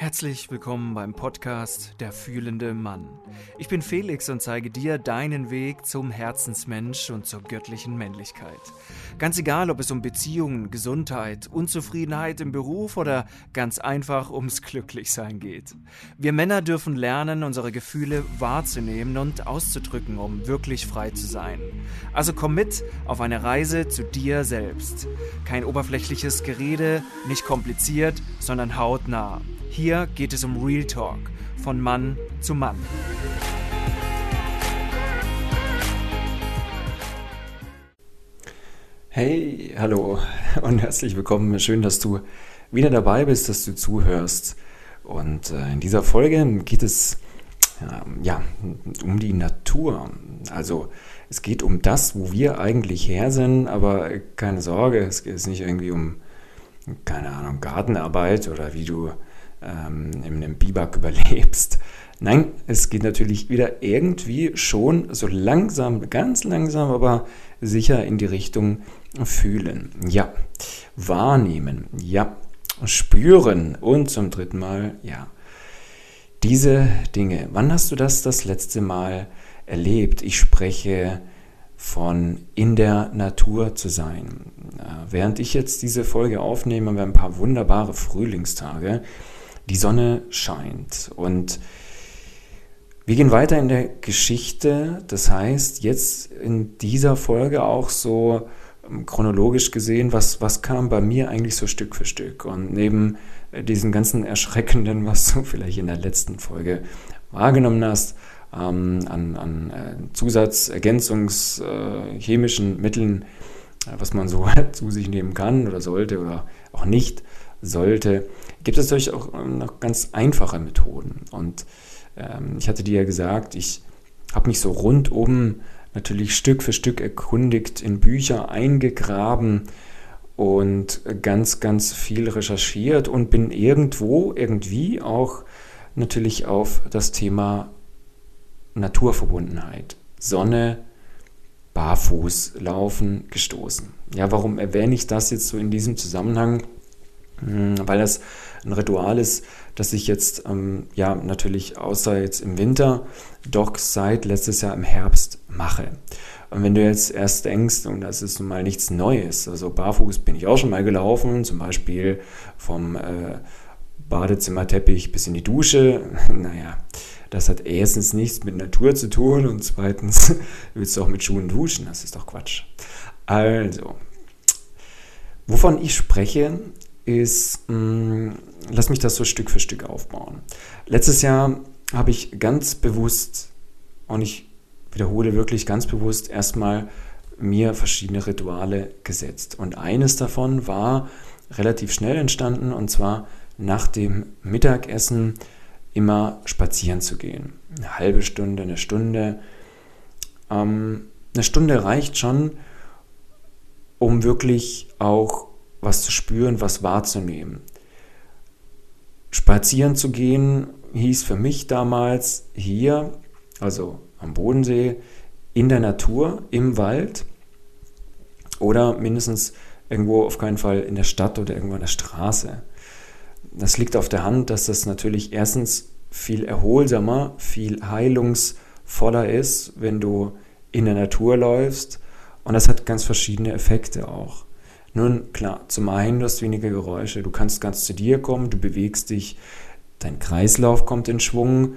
Herzlich willkommen beim Podcast Der fühlende Mann. Ich bin Felix und zeige dir deinen Weg zum Herzensmensch und zur göttlichen Männlichkeit. Ganz egal, ob es um Beziehungen, Gesundheit, Unzufriedenheit im Beruf oder ganz einfach ums Glücklichsein geht. Wir Männer dürfen lernen, unsere Gefühle wahrzunehmen und auszudrücken, um wirklich frei zu sein. Also komm mit auf eine Reise zu dir selbst. Kein oberflächliches Gerede, nicht kompliziert, sondern hautnah. Hier geht es um Real Talk von Mann zu Mann. Hey, hallo und herzlich willkommen. Schön, dass du wieder dabei bist, dass du zuhörst. Und äh, in dieser Folge geht es äh, ja um die Natur. Also es geht um das, wo wir eigentlich her sind, aber keine Sorge, es geht nicht irgendwie um keine Ahnung Gartenarbeit oder wie du ähm, in einem Biwak überlebst. Nein, es geht natürlich wieder irgendwie schon so langsam, ganz langsam, aber sicher in die Richtung fühlen. Ja, wahrnehmen. Ja, spüren. Und zum dritten Mal, ja, diese Dinge. Wann hast du das das letzte Mal erlebt? Ich spreche von in der Natur zu sein. Während ich jetzt diese Folge aufnehme, haben wir ein paar wunderbare Frühlingstage die Sonne scheint. Und wir gehen weiter in der Geschichte. Das heißt, jetzt in dieser Folge auch so ähm, chronologisch gesehen, was, was kam bei mir eigentlich so Stück für Stück. Und neben äh, diesen ganzen Erschreckenden, was du vielleicht in der letzten Folge wahrgenommen hast, ähm, an, an äh, Zusatz, Ergänzungs, äh, chemischen Mitteln, äh, was man so zu sich nehmen kann oder sollte oder auch nicht sollte, gibt es natürlich auch ähm, noch ganz einfache Methoden. Und ähm, ich hatte dir ja gesagt, ich habe mich so rundum natürlich Stück für Stück erkundigt, in Bücher eingegraben und ganz, ganz viel recherchiert und bin irgendwo, irgendwie auch natürlich auf das Thema Naturverbundenheit, Sonne, Barfuß laufen gestoßen. Ja, warum erwähne ich das jetzt so in diesem Zusammenhang? Hm, weil das ein Ritual ist, das ich jetzt ähm, ja natürlich außer jetzt im Winter doch seit letztes Jahr im Herbst mache. Und wenn du jetzt erst denkst, und das ist nun mal nichts Neues, also barfuß bin ich auch schon mal gelaufen, zum Beispiel vom äh, Badezimmerteppich bis in die Dusche, naja, das hat erstens nichts mit Natur zu tun und zweitens willst du auch mit Schuhen duschen, das ist doch Quatsch. Also, wovon ich spreche, ist, mh, mm, lass mich das so Stück für Stück aufbauen. Letztes Jahr habe ich ganz bewusst, und ich wiederhole wirklich ganz bewusst, erstmal mir verschiedene Rituale gesetzt. Und eines davon war relativ schnell entstanden, und zwar nach dem Mittagessen immer spazieren zu gehen. Eine halbe Stunde, eine Stunde. Ähm, eine Stunde reicht schon, um wirklich auch was zu spüren, was wahrzunehmen. Spazieren zu gehen hieß für mich damals hier, also am Bodensee, in der Natur, im Wald oder mindestens irgendwo auf keinen Fall in der Stadt oder irgendwo an der Straße. Das liegt auf der Hand, dass das natürlich erstens viel erholsamer, viel heilungsvoller ist, wenn du in der Natur läufst. Und das hat ganz verschiedene Effekte auch. Nun, klar, zum einen, du hast weniger Geräusche, du kannst ganz zu dir kommen, du bewegst dich, dein Kreislauf kommt in Schwung.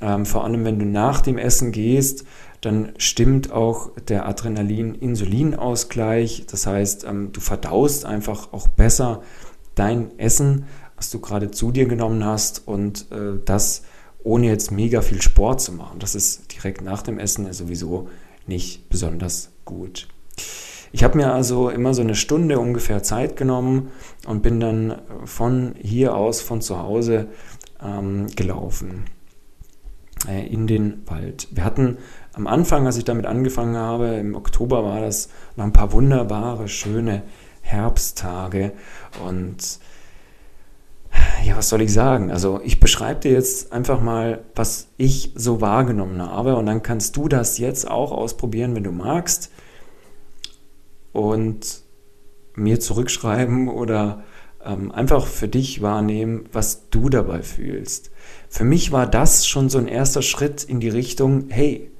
Ähm, vor allem, wenn du nach dem Essen gehst, dann stimmt auch der Adrenalin-Insulin-Ausgleich. Das heißt, ähm, du verdaust einfach auch besser dein Essen, was du gerade zu dir genommen hast und äh, das ohne jetzt mega viel Sport zu machen. Das ist direkt nach dem Essen sowieso nicht besonders gut. Ich habe mir also immer so eine Stunde ungefähr Zeit genommen und bin dann von hier aus, von zu Hause ähm, gelaufen äh, in den Wald. Wir hatten am Anfang, als ich damit angefangen habe, im Oktober war das noch ein paar wunderbare, schöne Herbsttage und ja, was soll ich sagen? Also ich beschreibe dir jetzt einfach mal, was ich so wahrgenommen habe und dann kannst du das jetzt auch ausprobieren, wenn du magst und mir zurückschreiben oder ähm, einfach für dich wahrnehmen, was du dabei fühlst. Für mich war das schon so ein erster Schritt in die Richtung, hey,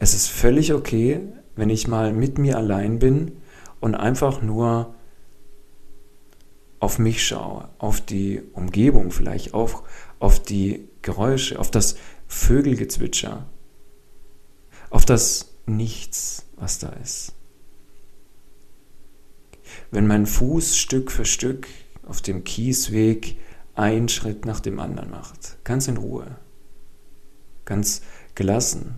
es ist völlig okay, wenn ich mal mit mir allein bin und einfach nur auf mich schaue, auf die Umgebung vielleicht, auch auf die Geräusche, auf das Vögelgezwitscher, auf das Nichts, was da ist. Wenn mein Fuß Stück für Stück auf dem Kiesweg einen Schritt nach dem anderen macht, ganz in Ruhe, ganz gelassen,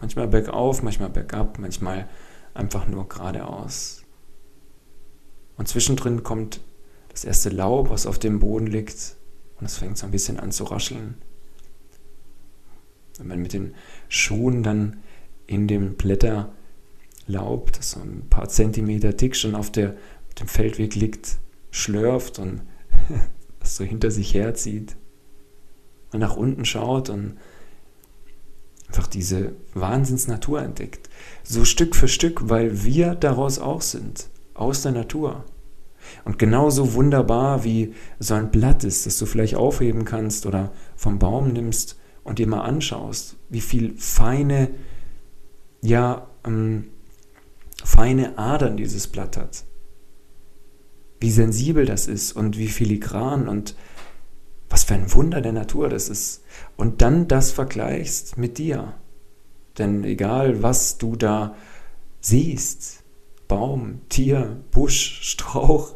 manchmal bergauf, manchmal bergab, manchmal einfach nur geradeaus. Und zwischendrin kommt das erste Laub, was auf dem Boden liegt, und es fängt so ein bisschen an zu rascheln. Wenn man mit den Schuhen dann in dem Blätterlaub, das so ein paar Zentimeter dick schon auf der, auf dem Feldweg liegt, schlürft und das so hinter sich herzieht und nach unten schaut und einfach diese Wahnsinnsnatur entdeckt. So Stück für Stück, weil wir daraus auch sind, aus der Natur. Und genauso wunderbar wie so ein Blatt ist, das du vielleicht aufheben kannst oder vom Baum nimmst und dir mal anschaust, wie viel feine, ja, ähm, feine Adern dieses Blatt hat. Wie sensibel das ist und wie filigran und was für ein Wunder der Natur das ist. Und dann das vergleichst mit dir. Denn egal, was du da siehst, Baum, Tier, Busch, Strauch,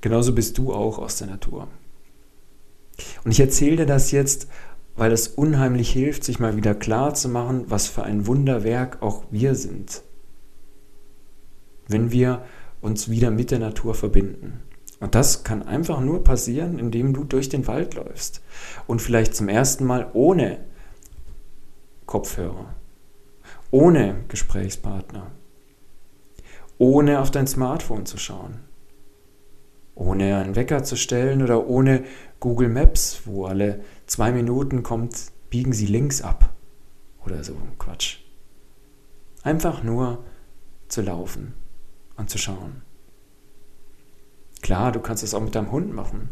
genauso bist du auch aus der Natur. Und ich erzähle dir das jetzt, weil es unheimlich hilft, sich mal wieder klar zu machen, was für ein Wunderwerk auch wir sind. Wenn wir uns wieder mit der Natur verbinden. Und das kann einfach nur passieren, indem du durch den Wald läufst. Und vielleicht zum ersten Mal ohne Kopfhörer, ohne Gesprächspartner, ohne auf dein Smartphone zu schauen, ohne einen Wecker zu stellen oder ohne Google Maps, wo alle zwei Minuten kommt, biegen Sie links ab oder so Quatsch. Einfach nur zu laufen und zu schauen. Klar, du kannst es auch mit deinem Hund machen.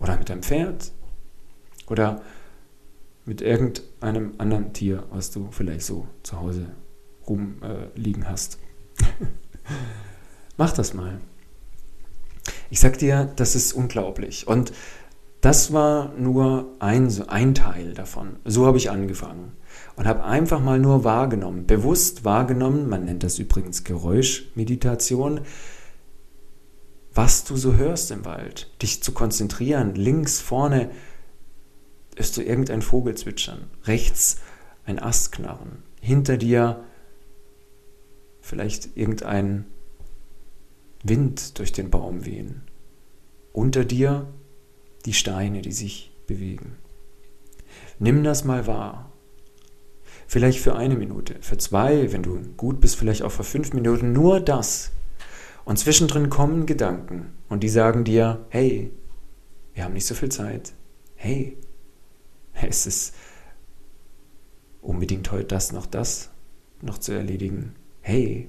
Oder mit deinem Pferd. Oder mit irgendeinem anderen Tier, was du vielleicht so zu Hause rumliegen äh, hast. Mach das mal. Ich sag dir, das ist unglaublich. Und das war nur ein, ein Teil davon. So habe ich angefangen und habe einfach mal nur wahrgenommen, bewusst wahrgenommen, man nennt das übrigens Geräuschmeditation, was du so hörst im Wald, dich zu konzentrieren. Links vorne hörst du irgendein Vogel zwitschern, rechts ein Ast knarren, hinter dir vielleicht irgendein Wind durch den Baum wehen, unter dir die Steine, die sich bewegen. Nimm das mal wahr. Vielleicht für eine Minute, für zwei, wenn du gut bist, vielleicht auch für fünf Minuten, nur das und zwischendrin kommen Gedanken und die sagen dir, hey, wir haben nicht so viel Zeit. Hey, es ist unbedingt heute das noch das noch zu erledigen. Hey,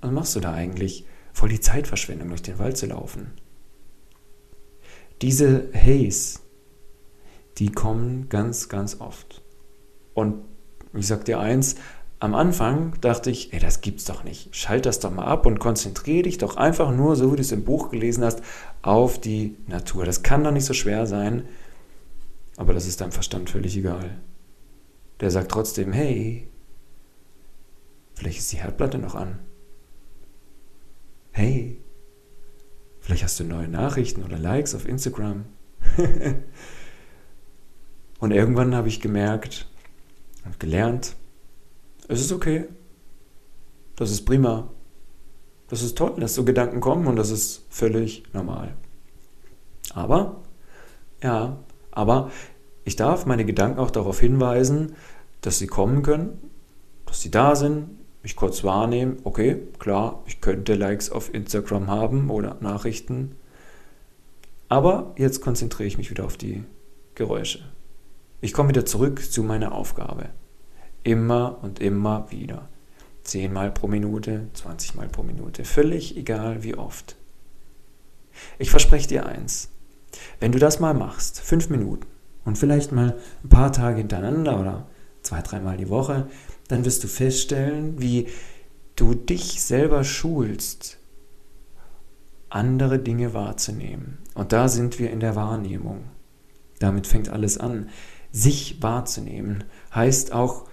was machst du da eigentlich? Voll die Zeitverschwendung, durch den Wald zu laufen. Diese Haze, die kommen ganz, ganz oft. Und ich sag dir eins, am Anfang dachte ich, ey, das gibt's doch nicht. Schalt das doch mal ab und konzentriere dich doch einfach nur, so wie du es im Buch gelesen hast, auf die Natur. Das kann doch nicht so schwer sein. Aber das ist deinem Verstand völlig egal. Der sagt trotzdem, hey, vielleicht ist die Herdplatte noch an. Hey, vielleicht hast du neue Nachrichten oder Likes auf Instagram. und irgendwann habe ich gemerkt und gelernt, es ist okay. Das ist prima. Das ist toll, dass so Gedanken kommen und das ist völlig normal. Aber, ja, aber ich darf meine Gedanken auch darauf hinweisen, dass sie kommen können, dass sie da sind, mich kurz wahrnehmen. Okay, klar, ich könnte Likes auf Instagram haben oder Nachrichten. Aber jetzt konzentriere ich mich wieder auf die Geräusche. Ich komme wieder zurück zu meiner Aufgabe. Immer und immer wieder. Zehnmal pro Minute, 20 Mal pro Minute. Völlig egal wie oft. Ich verspreche dir eins. Wenn du das mal machst, fünf Minuten und vielleicht mal ein paar Tage hintereinander oder zwei, dreimal die Woche, dann wirst du feststellen, wie du dich selber schulst, andere Dinge wahrzunehmen. Und da sind wir in der Wahrnehmung. Damit fängt alles an. Sich wahrzunehmen heißt auch,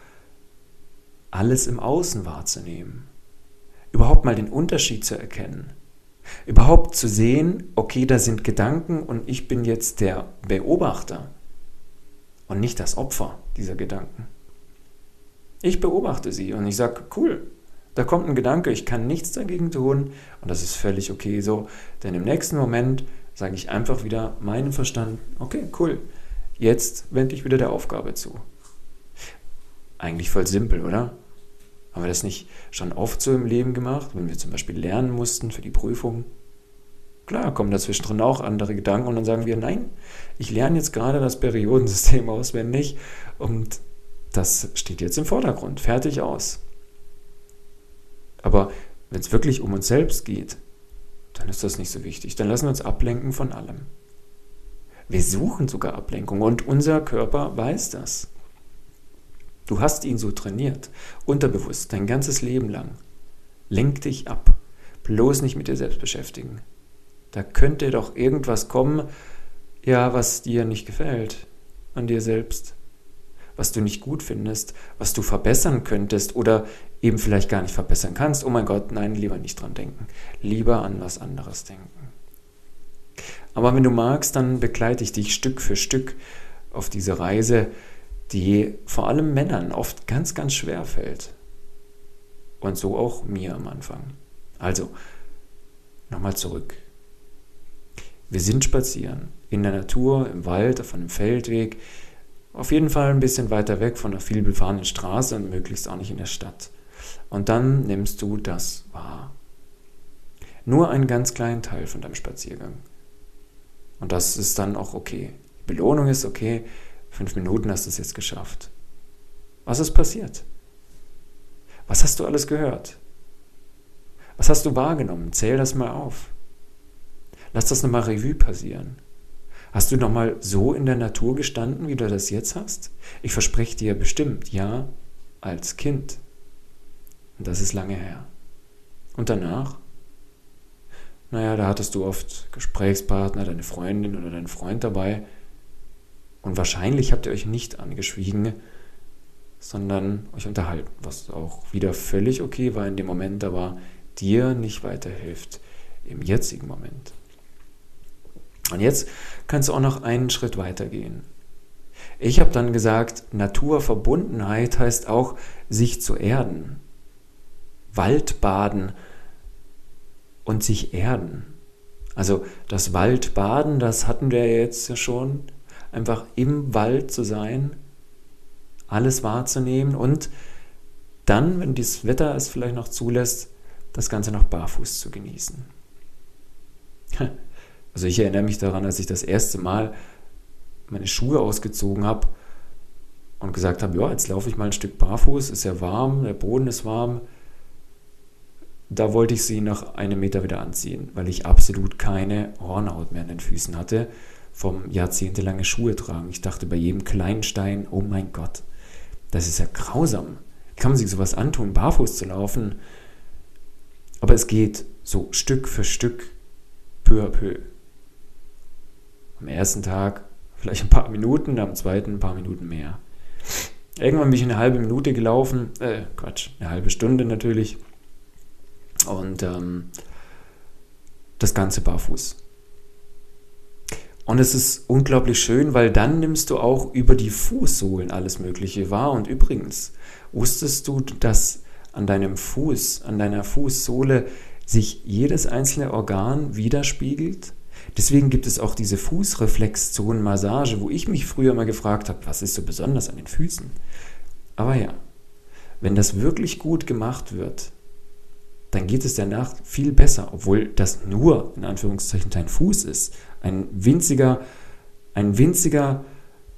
alles im Außen wahrzunehmen. Überhaupt mal den Unterschied zu erkennen. Überhaupt zu sehen, okay, da sind Gedanken und ich bin jetzt der Beobachter und nicht das Opfer dieser Gedanken. Ich beobachte sie und ich sage, cool, da kommt ein Gedanke, ich kann nichts dagegen tun und das ist völlig okay so, denn im nächsten Moment sage ich einfach wieder meinem Verstand, okay, cool, jetzt wende ich wieder der Aufgabe zu. Eigentlich voll simpel, oder? Haben wir das nicht schon oft so im Leben gemacht, wenn wir zum Beispiel lernen mussten für die Prüfung? Klar, kommen dazwischen auch andere Gedanken und dann sagen wir, nein, ich lerne jetzt gerade das Periodensystem auswendig und das steht jetzt im Vordergrund, fertig aus. Aber wenn es wirklich um uns selbst geht, dann ist das nicht so wichtig. Dann lassen wir uns ablenken von allem. Wir suchen sogar Ablenkung und unser Körper weiß das. Du hast ihn so trainiert, unterbewusst, dein ganzes Leben lang. Lenk dich ab. Bloß nicht mit dir selbst beschäftigen. Da könnte doch irgendwas kommen, ja, was dir nicht gefällt an dir selbst, was du nicht gut findest, was du verbessern könntest oder eben vielleicht gar nicht verbessern kannst. Oh mein Gott, nein, lieber nicht dran denken. Lieber an was anderes denken. Aber wenn du magst, dann begleite ich dich Stück für Stück auf diese Reise die vor allem Männern oft ganz, ganz schwer fällt. Und so auch mir am Anfang. Also, nochmal zurück. Wir sind spazieren, in der Natur, im Wald, auf einem Feldweg, auf jeden Fall ein bisschen weiter weg von der vielbefahrenen Straße und möglichst auch nicht in der Stadt. Und dann nimmst du das wahr. Nur einen ganz kleinen Teil von deinem Spaziergang. Und das ist dann auch okay. Die Belohnung ist okay, Fünf Minuten hast du es jetzt geschafft. Was ist passiert? Was hast du alles gehört? Was hast du wahrgenommen? Zähl das mal auf. Lass das nochmal Revue passieren. Hast du nochmal so in der Natur gestanden, wie du das jetzt hast? Ich verspreche dir bestimmt, ja, als Kind. Und das ist lange her. Und danach? Naja, da hattest du oft Gesprächspartner, deine Freundin oder deinen Freund dabei, und wahrscheinlich habt ihr euch nicht angeschwiegen, sondern euch unterhalten, was auch wieder völlig okay war in dem Moment, aber dir nicht weiterhilft im jetzigen Moment. Und jetzt kannst du auch noch einen Schritt weitergehen. Ich habe dann gesagt, Naturverbundenheit heißt auch, sich zu erden. Waldbaden und sich erden. Also das Waldbaden, das hatten wir jetzt schon einfach im Wald zu sein, alles wahrzunehmen und dann, wenn das Wetter es vielleicht noch zulässt, das Ganze noch barfuß zu genießen. Also ich erinnere mich daran, als ich das erste Mal meine Schuhe ausgezogen habe und gesagt habe, ja, jetzt laufe ich mal ein Stück barfuß, ist ja warm, der Boden ist warm. Da wollte ich sie nach einem Meter wieder anziehen, weil ich absolut keine Hornhaut mehr an den Füßen hatte vom jahrzehntelange Schuhe tragen. Ich dachte bei jedem kleinen Stein, oh mein Gott, das ist ja grausam. Wie kann man sich sowas antun, barfuß zu laufen? Aber es geht so Stück für Stück, peu à peu. Am ersten Tag vielleicht ein paar Minuten, am zweiten ein paar Minuten mehr. Irgendwann bin ich eine halbe Minute gelaufen, äh, Quatsch, eine halbe Stunde natürlich. Und ähm, das Ganze barfuß. Und es ist unglaublich schön, weil dann nimmst du auch über die Fußsohlen alles Mögliche wahr. Und übrigens, wusstest du, dass an deinem Fuß, an deiner Fußsohle sich jedes einzelne Organ widerspiegelt? Deswegen gibt es auch diese Fußreflexzonenmassage, wo ich mich früher mal gefragt habe, was ist so besonders an den Füßen? Aber ja, wenn das wirklich gut gemacht wird, dann geht es danach viel besser, obwohl das nur in Anführungszeichen dein Fuß ist. Ein winziger, ein winziger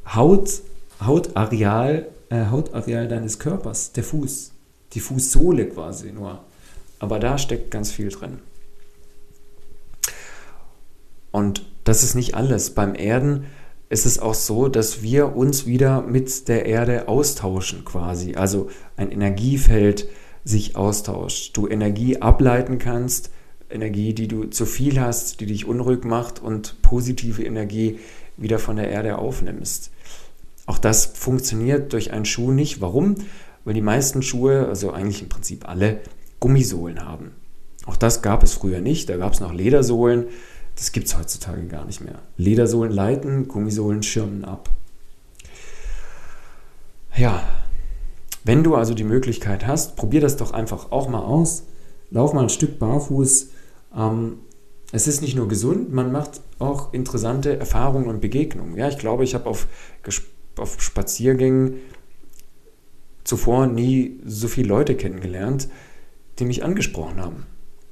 Haut, Hautareal, äh, Hautareal deines Körpers, der Fuß, die Fußsohle quasi nur. Aber da steckt ganz viel drin. Und das ist nicht alles. Beim Erden ist es auch so, dass wir uns wieder mit der Erde austauschen quasi. Also ein Energiefeld sich austauscht. Du Energie ableiten kannst, Energie, die du zu viel hast, die dich unruhig macht und positive Energie wieder von der Erde aufnimmst. Auch das funktioniert durch einen Schuh nicht. Warum? Weil die meisten Schuhe, also eigentlich im Prinzip alle, Gummisohlen haben. Auch das gab es früher nicht. Da gab es noch Ledersohlen. Das gibt es heutzutage gar nicht mehr. Ledersohlen leiten, Gummisohlen schirmen ab. Ja, wenn du also die Möglichkeit hast, probier das doch einfach auch mal aus. Lauf mal ein Stück barfuß. Ähm, es ist nicht nur gesund, man macht auch interessante Erfahrungen und Begegnungen. Ja, ich glaube, ich habe auf, auf Spaziergängen zuvor nie so viele Leute kennengelernt, die mich angesprochen haben.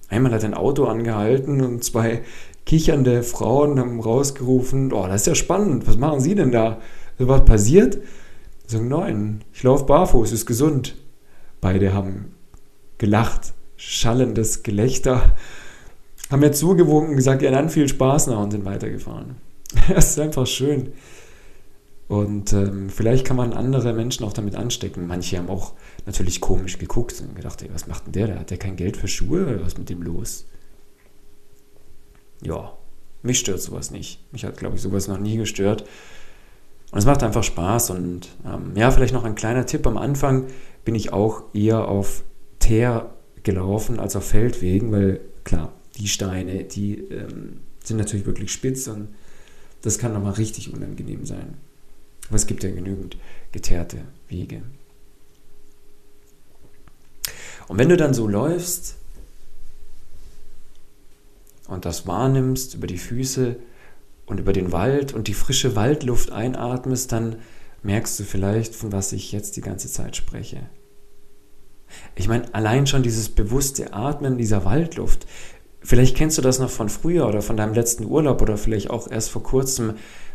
Einmal hat ein Auto angehalten und zwei kichernde Frauen haben rausgerufen, oh, das ist ja spannend, was machen Sie denn da? Ist was passiert? Ich sage, nein, ich laufe barfuß, ist gesund. Beide haben gelacht, schallendes Gelächter, haben mir zugewunken, gesagt, ja dann viel Spaß noch und sind weitergefahren. Das ist einfach schön. Und ähm, vielleicht kann man andere Menschen auch damit anstecken. Manche haben auch natürlich komisch geguckt und gedacht, ey, was macht denn der da? Hat der kein Geld für Schuhe was mit dem los? Ja, mich stört sowas nicht. Mich hat, glaube ich, sowas noch nie gestört. Und es macht einfach Spaß. Und ähm, ja, vielleicht noch ein kleiner Tipp. Am Anfang bin ich auch eher auf Teer gelaufen als auf Feldwegen, weil klar, die Steine, die ähm, sind natürlich wirklich spitz und das kann nochmal richtig unangenehm sein. Aber es gibt ja genügend geteerte Wege. Und wenn du dann so läufst und das wahrnimmst über die Füße und über den Wald und die frische Waldluft einatmest, dann merkst du vielleicht, von was ich jetzt die ganze Zeit spreche. Ich meine, allein schon dieses bewusste Atmen dieser Waldluft. Vielleicht kennst du das noch von früher oder von deinem letzten Urlaub oder vielleicht auch erst vor kurzem,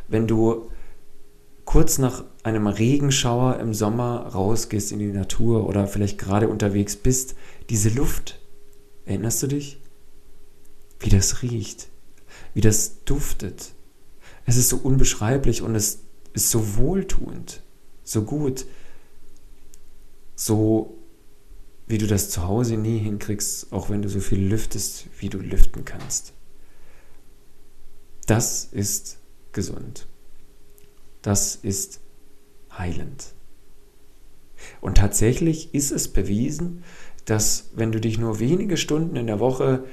wenn du kurz nach einem Regenschauer im Sommer rausgehst in die Natur oder vielleicht gerade unterwegs bist, diese Luft, erinnerst du dich? Wie das riecht, wie das duftet. Es ist so unbeschreiblich und es ist so wohltuend, so gut, so wie du das zu Hause nie hinkriegst, auch wenn du so viel lüftest, wie du lüften kannst. Das ist gesund das ist heilend. Und tatsächlich ist es bewiesen, dass wenn du dich nur wenige Stunden in der Woche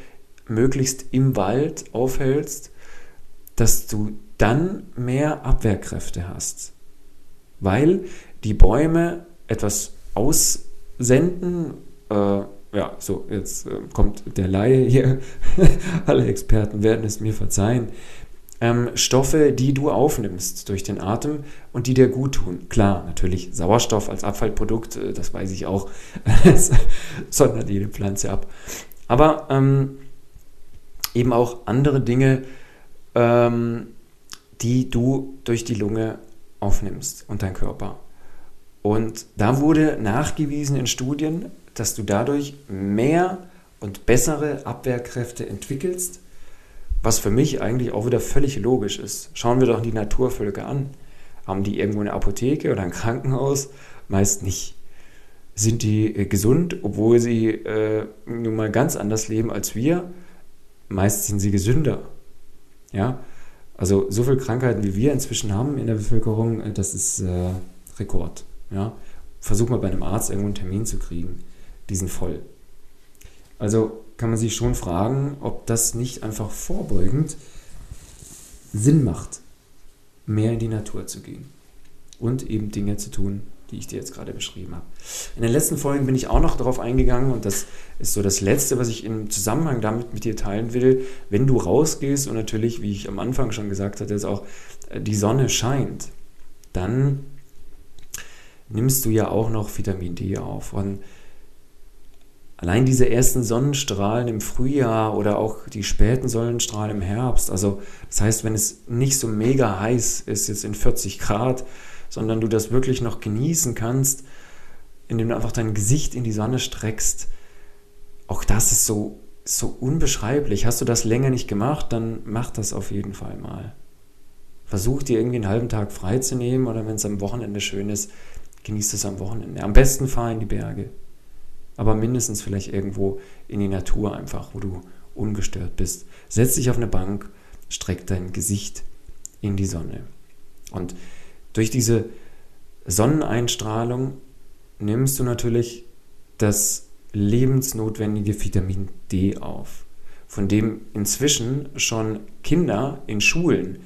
möglichst im Wald aufhältst, dass du dann mehr Abwehrkräfte hast. Weil die Bäume etwas aussenden, äh, ja, so, jetzt äh, kommt der Laie hier, alle Experten werden es mir verzeihen, ähm, Stoffe, die du aufnimmst durch den Atem und die dir gut tun. Klar, natürlich Sauerstoff als Abfallprodukt, äh, das weiß ich auch, sondert jede Pflanze ab. Aber ähm, eben auch andere Dinge, ähm, die du durch die Lunge aufnimmst und dein Körper. Und da wurde nachgewiesen in Studien, dass du dadurch mehr und bessere Abwehrkräfte entwickelst was für mich eigentlich auch wieder völlig logisch ist. Schauen wir doch die Naturvölker an. Haben die irgendwo eine Apotheke oder ein Krankenhaus? Meist nicht. Sind die äh, gesund, obwohl sie äh, nun mal ganz anders leben als wir? Meist sind sie gesünder. Ja, also so viele Krankheiten, wie wir inzwischen haben in der Bevölkerung, äh, das ist äh, Rekord. Ja, versuch mal bei einem Arzt irgendwo einen Termin zu kriegen. Die sind voll. Also kann man sich schon fragen, ob das nicht einfach vorbeugend Sinn macht, mehr in die Natur zu gehen und eben Dinge zu tun, die ich dir jetzt gerade beschrieben habe. In den letzten Folgen bin ich auch noch darauf eingegangen und das ist so das Letzte, was ich im Zusammenhang damit mit dir teilen will. Wenn du rausgehst und natürlich, wie ich am Anfang schon gesagt hatte, jetzt auch äh, die Sonne scheint, dann nimmst du ja auch noch Vitamin D auf. Und allein diese ersten Sonnenstrahlen im Frühjahr oder auch die späten Sonnenstrahlen im Herbst, also das heißt, wenn es nicht so mega heiß ist, jetzt in 40 Grad, sondern du das wirklich noch genießen kannst, indem du einfach dein Gesicht in die Sonne streckst, auch das ist so so unbeschreiblich. Hast du das länger nicht gemacht, dann mach das auf jeden Fall mal. Versuch dir irgendwie einen halben Tag freizunehmen oder wenn es am Wochenende schön ist, genieß es am Wochenende. Am besten fahr in die Berge. Aber mindestens vielleicht irgendwo in die Natur einfach, wo du ungestört bist. Setz dich auf eine Bank, streck dein Gesicht in die Sonne. Und durch diese Sonneneinstrahlung nimmst du natürlich das lebensnotwendige Vitamin D auf, von dem inzwischen schon Kinder in Schulen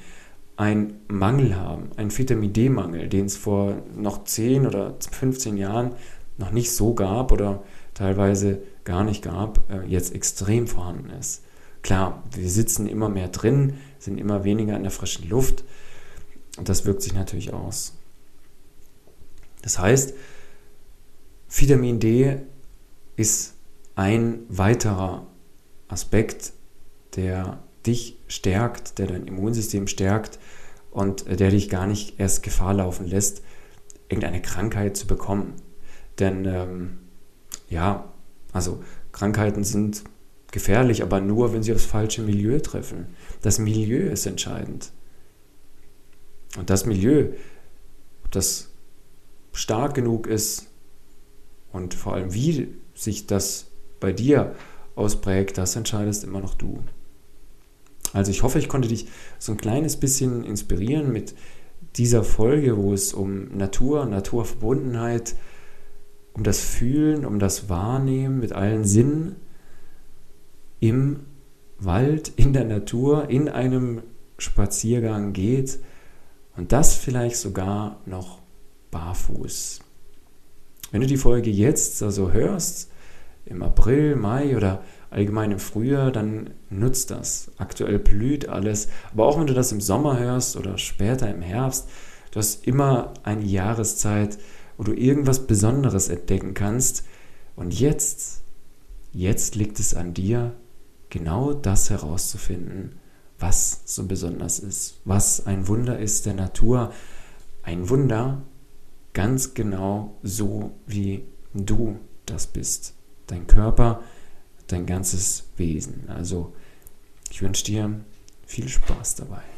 einen Mangel haben, einen Vitamin D-Mangel, den es vor noch 10 oder 15 Jahren noch nicht so gab oder teilweise gar nicht gab, äh, jetzt extrem vorhanden ist. Klar, wir sitzen immer mehr drin, sind immer weniger in der frischen Luft das wirkt sich natürlich aus. Das heißt, Vitamin D ist ein weiterer Aspekt, der dich stärkt, der dein Immunsystem stärkt und der dich gar nicht erst Gefahr laufen lässt, irgendeine Krankheit zu bekommen. Denn ähm, ja, also Krankheiten sind gefährlich, aber nur, wenn sie aufs falsche Milieu treffen. Das Milieu ist entscheidend. Und das Milieu, das stark genug ist und vor allem wie sich das bei dir ausprägt, das entscheidest immer noch du. Also ich hoffe, ich konnte dich so ein kleines bisschen inspirieren mit dieser Folge, wo es um Natur, Naturverbundenheit, um das Fühlen, um das Wahrnehmen mit allen Sinnen im Wald, in der Natur, in einem Spaziergang geht und das vielleicht sogar noch barfuß. Wenn du die Folge jetzt also hörst, im April, Mai oder allgemein im Frühjahr, dann nutzt das. Aktuell blüht alles. Aber auch wenn du das im Sommer hörst oder später im Herbst, du hast immer eine Jahreszeit, wo du irgendwas Besonderes entdecken kannst. Und jetzt, jetzt liegt es an dir, genau das herauszufinden, was so besonders ist, was ein Wunder ist der Natur. Ein Wunder, ganz genau so, wie du das bist. Dein Körper, dein ganzes Wesen. Also ich wünsche dir viel Spaß dabei.